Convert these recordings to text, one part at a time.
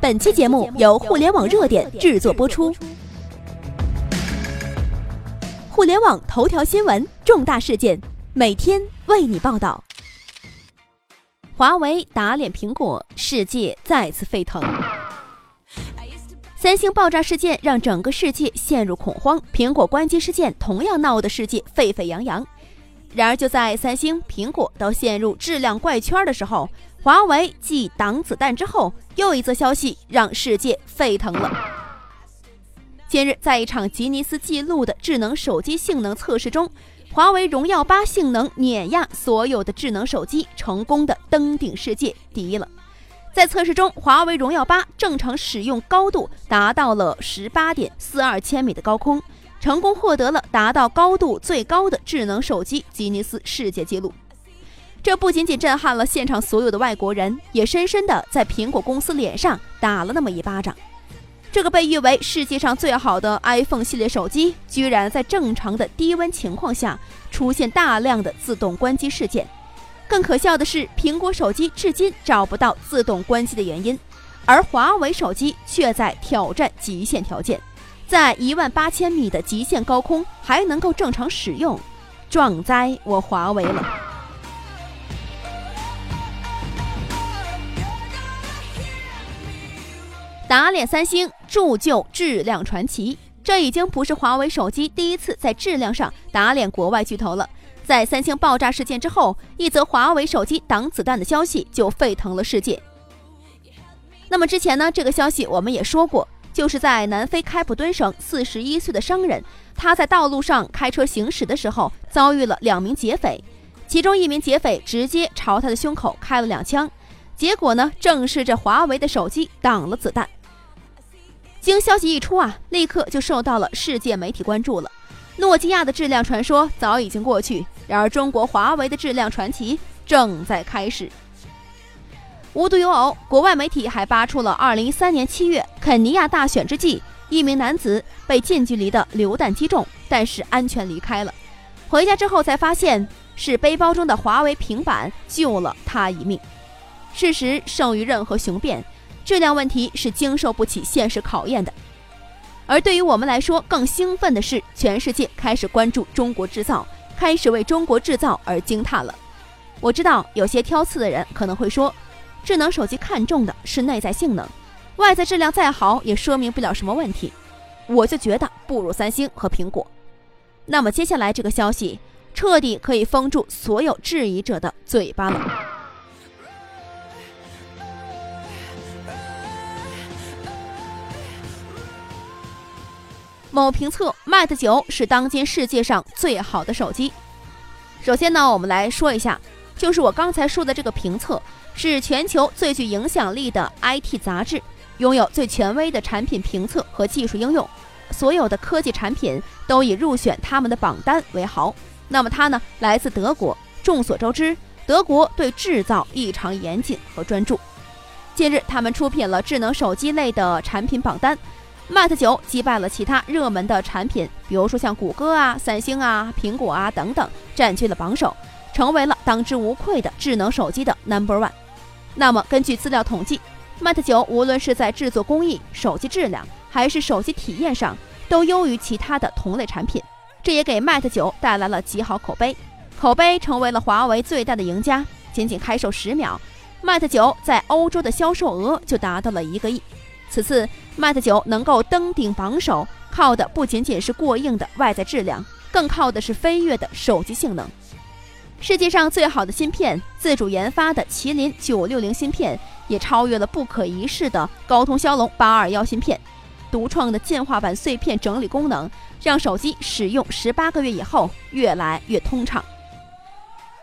本期节目由互联网热点制作播出。互联网头条新闻，重大事件，每天为你报道。华为打脸苹果，世界再次沸腾。三星爆炸事件让整个世界陷入恐慌，苹果关机事件同样闹得世界沸沸扬扬。然而，就在三星、苹果都陷入质量怪圈的时候，华为继挡子弹之后，又一则消息让世界沸腾了。近日，在一场吉尼斯纪录的智能手机性能测试中，华为荣耀八性能碾压所有的智能手机，成功的登顶世界第一了。在测试中，华为荣耀八正常使用高度达到了十八点四二千米的高空。成功获得了达到高度最高的智能手机吉尼斯世界纪录。这不仅仅震撼了现场所有的外国人，也深深的在苹果公司脸上打了那么一巴掌。这个被誉为世界上最好的 iPhone 系列手机，居然在正常的低温情况下出现大量的自动关机事件。更可笑的是，苹果手机至今找不到自动关机的原因，而华为手机却在挑战极限条件。在一万八千米的极限高空还能够正常使用，壮哉我华为了！打脸三星，铸就质量传奇。这已经不是华为手机第一次在质量上打脸国外巨头了。在三星爆炸事件之后，一则华为手机挡子弹的消息就沸腾了世界。那么之前呢，这个消息我们也说过。就是在南非开普敦省，四十一岁的商人，他在道路上开车行驶的时候，遭遇了两名劫匪，其中一名劫匪直接朝他的胸口开了两枪，结果呢，正是这华为的手机挡了子弹。经消息一出啊，立刻就受到了世界媒体关注了。诺基亚的质量传说早已经过去，然而中国华为的质量传奇正在开始。无独有偶，国外媒体还扒出了2013年7月肯尼亚大选之际，一名男子被近距离的榴弹击中，但是安全离开了。回家之后才发现，是背包中的华为平板救了他一命。事实胜于任何雄辩，质量问题是经受不起现实考验的。而对于我们来说，更兴奋的是，全世界开始关注中国制造，开始为中国制造而惊叹了。我知道有些挑刺的人可能会说。智能手机看重的是内在性能，外在质量再好也说明不了什么问题。我就觉得不如三星和苹果。那么接下来这个消息彻底可以封住所有质疑者的嘴巴了。某评测，Mate 九是当今世界上最好的手机。首先呢，我们来说一下，就是我刚才说的这个评测。是全球最具影响力的 IT 杂志，拥有最权威的产品评测和技术应用，所有的科技产品都以入选他们的榜单为豪。那么它呢，来自德国。众所周知，德国对制造异常严谨和专注。近日，他们出品了智能手机类的产品榜单，Mate 九击败了其他热门的产品，比如说像谷歌啊、三星啊、苹果啊等等，占据了榜首，成为了当之无愧的智能手机的 Number One。那么，根据资料统计，Mate 九无论是在制作工艺、手机质量，还是手机体验上，都优于其他的同类产品。这也给 Mate 九带来了极好口碑，口碑成为了华为最大的赢家。仅仅开售十秒，Mate 九在欧洲的销售额就达到了一个亿。此次 Mate 九能够登顶榜首，靠的不仅仅是过硬的外在质量，更靠的是飞跃的手机性能。世界上最好的芯片，自主研发的麒麟九六零芯片，也超越了不可一世的高通骁龙八二幺芯片。独创的进化版碎片整理功能，让手机使用十八个月以后越来越通畅。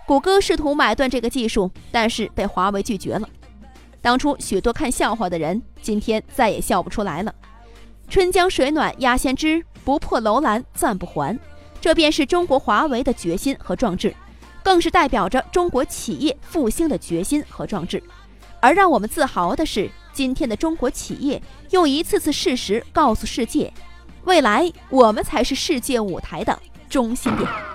谷歌试图买断这个技术，但是被华为拒绝了。当初许多看笑话的人，今天再也笑不出来了。春江水暖鸭先知，不破楼兰暂不还。这便是中国华为的决心和壮志。更是代表着中国企业复兴的决心和壮志，而让我们自豪的是，今天的中国企业用一次次事实告诉世界，未来我们才是世界舞台的中心点。